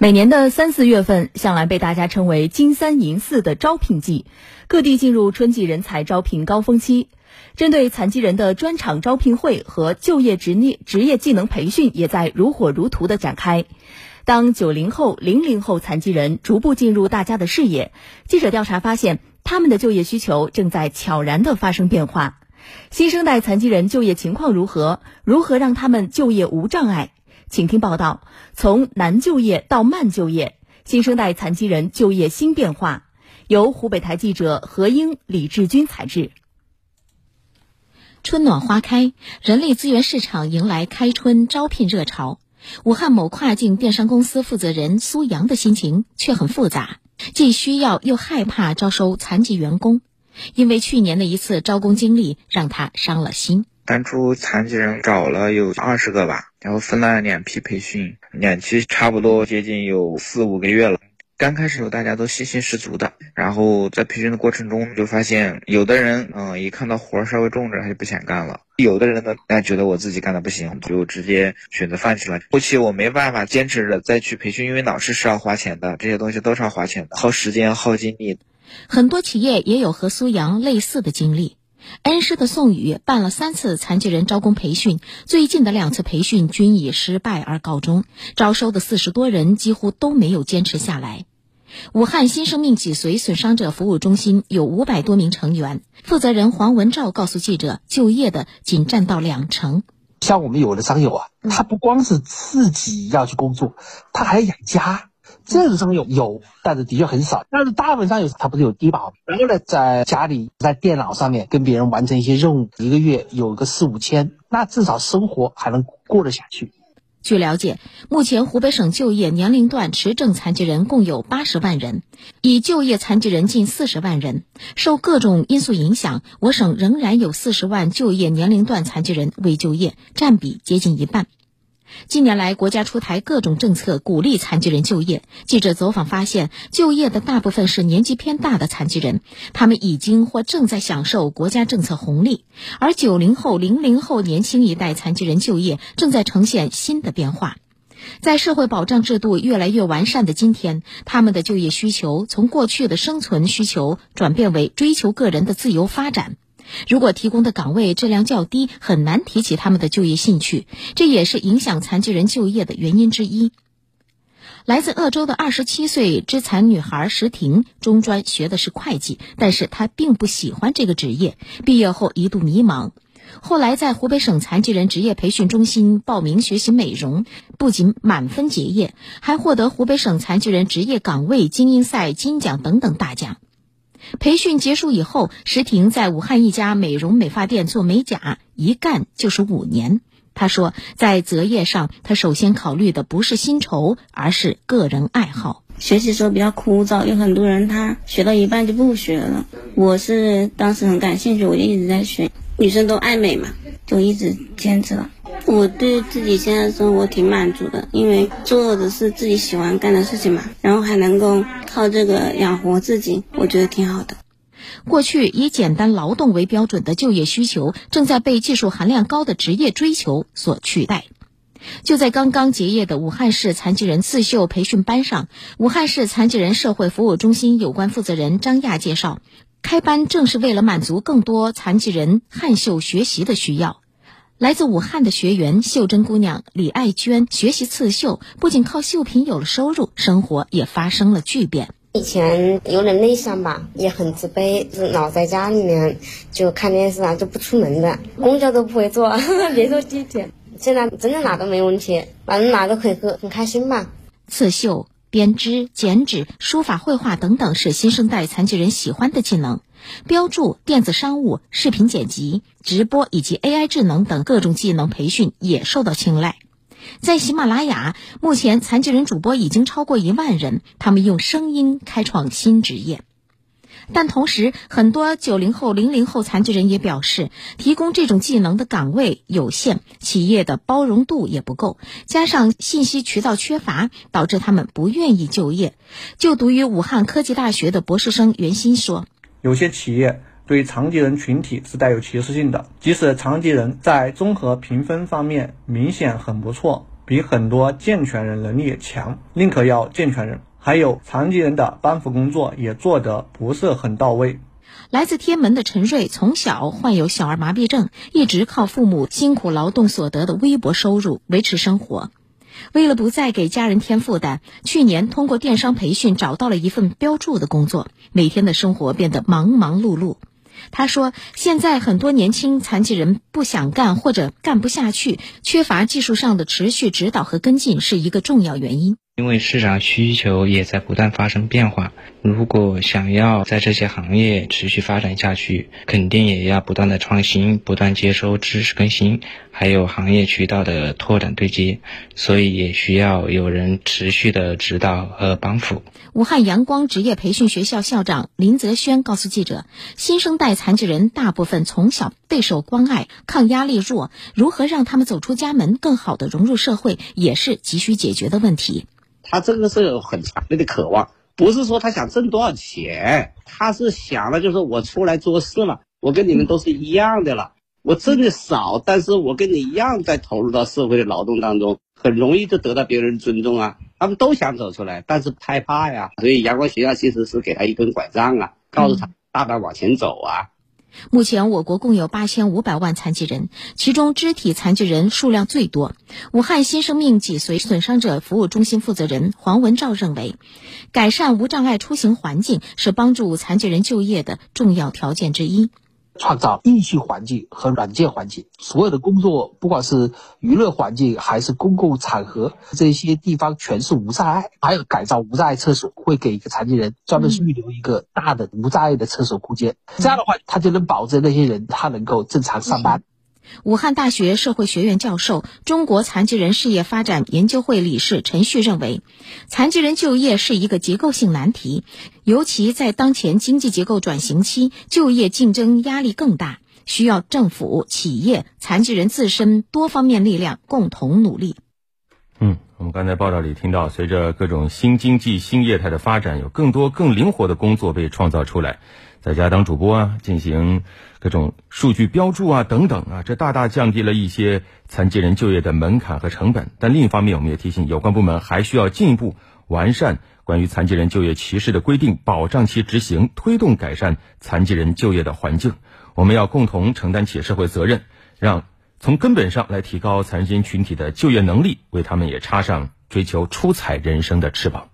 每年的三四月份向来被大家称为“金三银四”的招聘季，各地进入春季人才招聘高峰期。针对残疾人的专场招聘会和就业职业职业技能培训也在如火如荼的展开。当九零后、零零后残疾人逐步进入大家的视野，记者调查发现，他们的就业需求正在悄然的发生变化。新生代残疾人就业情况如何？如何让他们就业无障碍？请听报道：从难就业到慢就业，新生代残疾人就业新变化。由湖北台记者何英、李志军采制。春暖花开，人力资源市场迎来开春招聘热潮。武汉某跨境电商公司负责人苏阳的心情却很复杂，既需要又害怕招收残疾员工，因为去年的一次招工经历让他伤了心。当初残疾人找了有二十个吧，然后分了两批培训，两期差不多接近有四五个月了。刚开始大家都信心十足的，然后在培训的过程中就发现，有的人嗯一看到活儿稍微重着他就不想干了，有的人呢哎觉得我自己干的不行，就直接选择放弃了。后期我没办法坚持着再去培训，因为老师是要花钱的，这些东西都是要花钱的，耗时间耗精力。很多企业也有和苏阳类似的经历。恩施的宋宇办了三次残疾人招工培训，最近的两次培训均以失败而告终，招收的四十多人几乎都没有坚持下来。武汉新生命脊髓损伤者服务中心有五百多名成员，负责人黄文照告诉记者，就业的仅占到两成。像我们有的商友啊，他不光是自己要去工作，他还要养家。这种商友有，但是的确很少。但是大部分上有他不是有低保，然后呢，在家里在电脑上面跟别人完成一些任务，一个月有个四五千，那至少生活还能过得下去。据了解，目前湖北省就业年龄段持证残疾人共有八十万人，已就业残疾人近四十万人。受各种因素影响，我省仍然有四十万就业年龄段残疾人未就业，占比接近一半。近年来，国家出台各种政策鼓励残疾人就业。记者走访发现，就业的大部分是年纪偏大的残疾人，他们已经或正在享受国家政策红利。而九零后、零零后年轻一代残疾人就业正在呈现新的变化。在社会保障制度越来越完善的今天，他们的就业需求从过去的生存需求转变为追求个人的自由发展。如果提供的岗位质量较低，很难提起他们的就业兴趣，这也是影响残疾人就业的原因之一。来自鄂州的二十七岁肢残女孩石婷，中专学的是会计，但是她并不喜欢这个职业，毕业后一度迷茫，后来在湖北省残疾人职业培训中心报名学习美容，不仅满分结业，还获得湖北省残疾人职业岗位精英赛金奖等等大奖。培训结束以后，石婷在武汉一家美容美发店做美甲，一干就是五年。她说，在择业上，她首先考虑的不是薪酬，而是个人爱好。学习时候比较枯燥，有很多人他学到一半就不学了。我是当时很感兴趣，我就一直在学。女生都爱美嘛，就一直坚持了。我对自己现在生活挺满足的，因为做的是自己喜欢干的事情嘛，然后还能够靠这个养活自己，我觉得挺好的。过去以简单劳动为标准的就业需求，正在被技术含量高的职业追求所取代。就在刚刚结业的武汉市残疾人刺绣培训班上，武汉市残疾人社会服务中心有关负责人张亚介绍。开班正是为了满足更多残疾人汉绣学习的需要。来自武汉的学员秀珍姑娘李爱娟学习刺绣，不仅靠绣品有了收入，生活也发生了巨变。以前有点内向吧，也很自卑，就老在家里面就看电视啊，就不出门的，公交都不会坐，别说地铁。现在真的哪都没问题，反正哪都可以喝很开心吧。刺绣。编织、剪纸、书法、绘画等等是新生代残疾人喜欢的技能。标注、电子商务、视频剪辑、直播以及 AI 智能等各种技能培训也受到青睐。在喜马拉雅，目前残疾人主播已经超过一万人，他们用声音开创新职业。但同时，很多九零后、零零后残疾人也表示，提供这种技能的岗位有限，企业的包容度也不够，加上信息渠道缺乏，导致他们不愿意就业。就读于武汉科技大学的博士生袁鑫说：“有些企业对残疾人群体是带有歧视性的，即使残疾人在综合评分方面明显很不错，比很多健全人能力也强，宁可要健全人。还有残疾人的帮扶工作也做得不是很到位。来自天门的陈瑞从小患有小儿麻痹症，一直靠父母辛苦劳动所得的微薄收入维持生活。为了不再给家人添负担，去年通过电商培训找到了一份标注的工作，每天的生活变得忙忙碌碌。他说：“现在很多年轻残疾人不想干或者干不下去，缺乏技术上的持续指导和跟进是一个重要原因。”因为市场需求也在不断发生变化，如果想要在这些行业持续发展下去，肯定也要不断的创新，不断接收知识更新，还有行业渠道的拓展对接，所以也需要有人持续的指导和帮扶。武汉阳光职业培训学校校长林泽轩告诉记者：“新生代残疾人大部分从小备受关爱，抗压力弱，如何让他们走出家门，更好的融入社会，也是急需解决的问题。”他这个是有很强烈的渴望，不是说他想挣多少钱，他是想了，就是我出来做事了，我跟你们都是一样的了，我挣的少，但是我跟你一样在投入到社会的劳动当中，很容易就得到别人尊重啊。他们都想走出来，但是害怕呀，所以阳光学校其实是给他一根拐杖啊，告诉他大胆往前走啊。目前，我国共有八千五百万残疾人，其中肢体残疾人数量最多。武汉新生命脊髓损伤者服务中心负责人黄文照认为，改善无障碍出行环境是帮助残疾人就业的重要条件之一。创造硬性环境和软件环境，所有的工作，不管是娱乐环境还是公共场合，这些地方全是无障碍。还有改造无障碍厕所，会给一个残疾人专门预留一个大的无障碍的厕所空间。这样的话，他就能保证那些人他能够正常上班。武汉大学社会学院教授、中国残疾人事业发展研究会理事陈旭认为，残疾人就业是一个结构性难题，尤其在当前经济结构转型期，就业竞争压力更大，需要政府、企业、残疾人自身多方面力量共同努力。我们刚才报道里听到，随着各种新经济新业态的发展，有更多更灵活的工作被创造出来。在家当主播啊，进行各种数据标注啊，等等啊，这大大降低了一些残疾人就业的门槛和成本。但另一方面，我们也提醒有关部门还需要进一步完善关于残疾人就业歧视的规定，保障其执行，推动改善残疾人就业的环境。我们要共同承担起社会责任，让从根本上来提高残疾人群体的就业能力，为他们也插上追求出彩人生的翅膀。